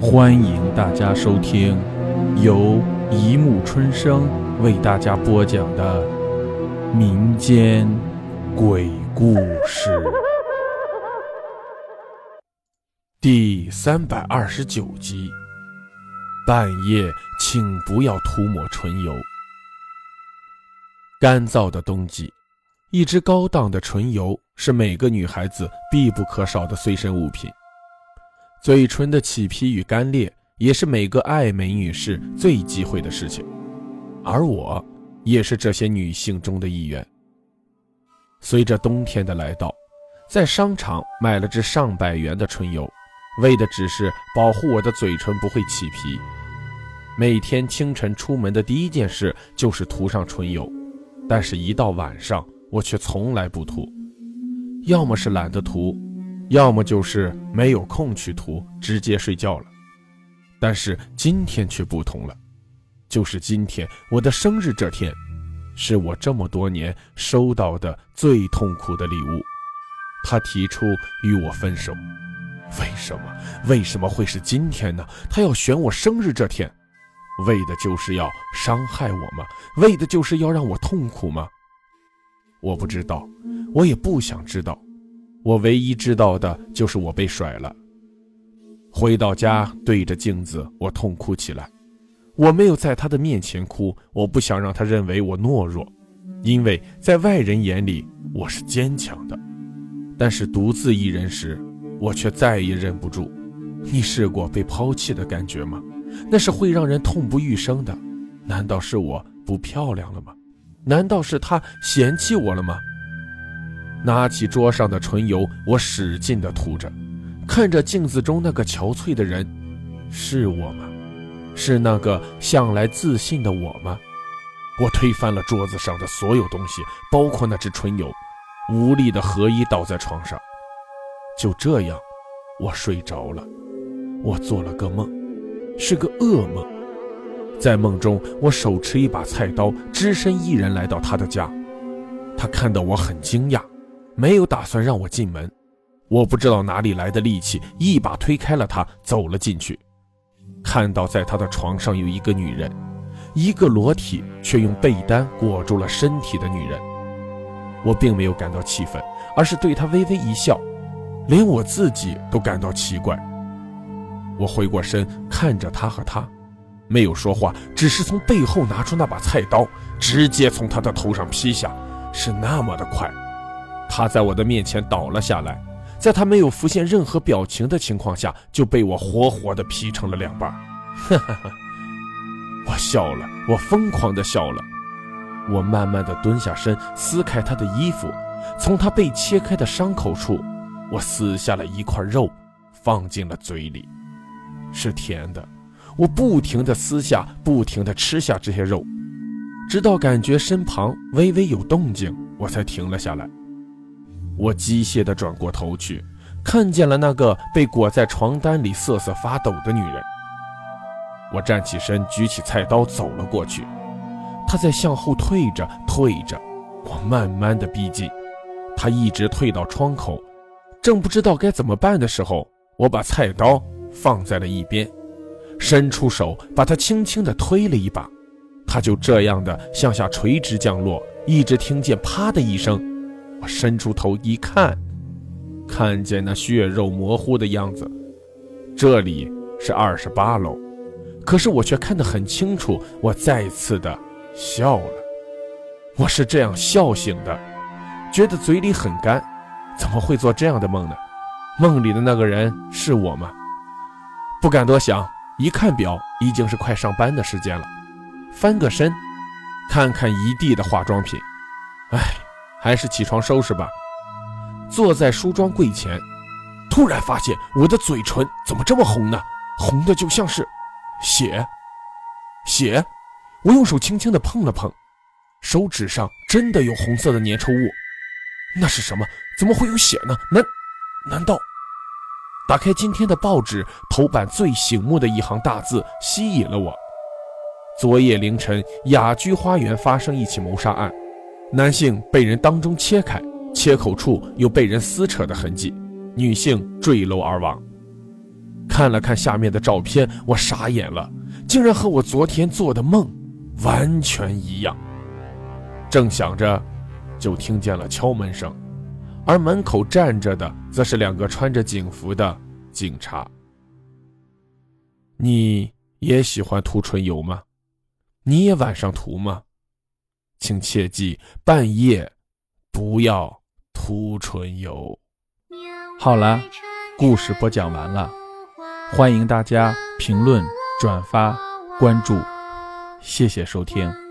欢迎大家收听由一木春生为大家播讲的民间鬼故事第三百二十九集。半夜，请不要涂抹唇油。干燥的冬季，一支高档的唇油是每个女孩子必不可少的随身物品。嘴唇的起皮与干裂，也是每个爱美女士最忌讳的事情，而我，也是这些女性中的一员。随着冬天的来到，在商场买了支上百元的唇油，为的只是保护我的嘴唇不会起皮。每天清晨出门的第一件事就是涂上唇油，但是，一到晚上，我却从来不涂，要么是懒得涂。要么就是没有空去涂，直接睡觉了。但是今天却不同了，就是今天我的生日这天，是我这么多年收到的最痛苦的礼物。他提出与我分手，为什么？为什么会是今天呢？他要选我生日这天，为的就是要伤害我吗？为的就是要让我痛苦吗？我不知道，我也不想知道。我唯一知道的就是我被甩了。回到家，对着镜子，我痛哭起来。我没有在他的面前哭，我不想让他认为我懦弱，因为在外人眼里我是坚强的。但是独自一人时，我却再也忍不住。你试过被抛弃的感觉吗？那是会让人痛不欲生的。难道是我不漂亮了吗？难道是他嫌弃我了吗？拿起桌上的唇油，我使劲地涂着，看着镜子中那个憔悴的人，是我吗？是那个向来自信的我吗？我推翻了桌子上的所有东西，包括那只唇油，无力的合衣倒在床上。就这样，我睡着了。我做了个梦，是个噩梦。在梦中，我手持一把菜刀，只身一人来到他的家。他看到我很惊讶。没有打算让我进门，我不知道哪里来的力气，一把推开了他，走了进去。看到在他的床上有一个女人，一个裸体却用被单裹住了身体的女人。我并没有感到气愤，而是对他微微一笑，连我自己都感到奇怪。我回过身看着他和他，没有说话，只是从背后拿出那把菜刀，直接从他的头上劈下，是那么的快。他在我的面前倒了下来，在他没有浮现任何表情的情况下，就被我活活的劈成了两半。哈哈哈！我笑了，我疯狂的笑了。我慢慢的蹲下身，撕开他的衣服，从他被切开的伤口处，我撕下了一块肉，放进了嘴里，是甜的。我不停的撕下，不停的吃下这些肉，直到感觉身旁微微有动静，我才停了下来。我机械地转过头去，看见了那个被裹在床单里瑟瑟发抖的女人。我站起身，举起菜刀走了过去。她在向后退着，退着。我慢慢地逼近，她一直退到窗口。正不知道该怎么办的时候，我把菜刀放在了一边，伸出手把她轻轻地推了一把。她就这样的向下垂直降落，一直听见“啪”的一声。我伸出头一看，看见那血肉模糊的样子。这里是二十八楼，可是我却看得很清楚。我再次的笑了。我是这样笑醒的，觉得嘴里很干。怎么会做这样的梦呢？梦里的那个人是我吗？不敢多想，一看表，已经是快上班的时间了。翻个身，看看一地的化妆品，唉。还是起床收拾吧。坐在梳妆柜前，突然发现我的嘴唇怎么这么红呢？红的就像是血，血！我用手轻轻地碰了碰，手指上真的有红色的粘稠物。那是什么？怎么会有血呢？难，难道？打开今天的报纸，头版最醒目的一行大字吸引了我：昨夜凌晨，雅居花园发生一起谋杀案。男性被人当中切开，切口处有被人撕扯的痕迹，女性坠楼而亡。看了看下面的照片，我傻眼了，竟然和我昨天做的梦完全一样。正想着，就听见了敲门声，而门口站着的则是两个穿着警服的警察。你也喜欢涂唇油吗？你也晚上涂吗？请切记，半夜不要涂唇油。好了，故事播讲完了，欢迎大家评论、转发、关注，谢谢收听。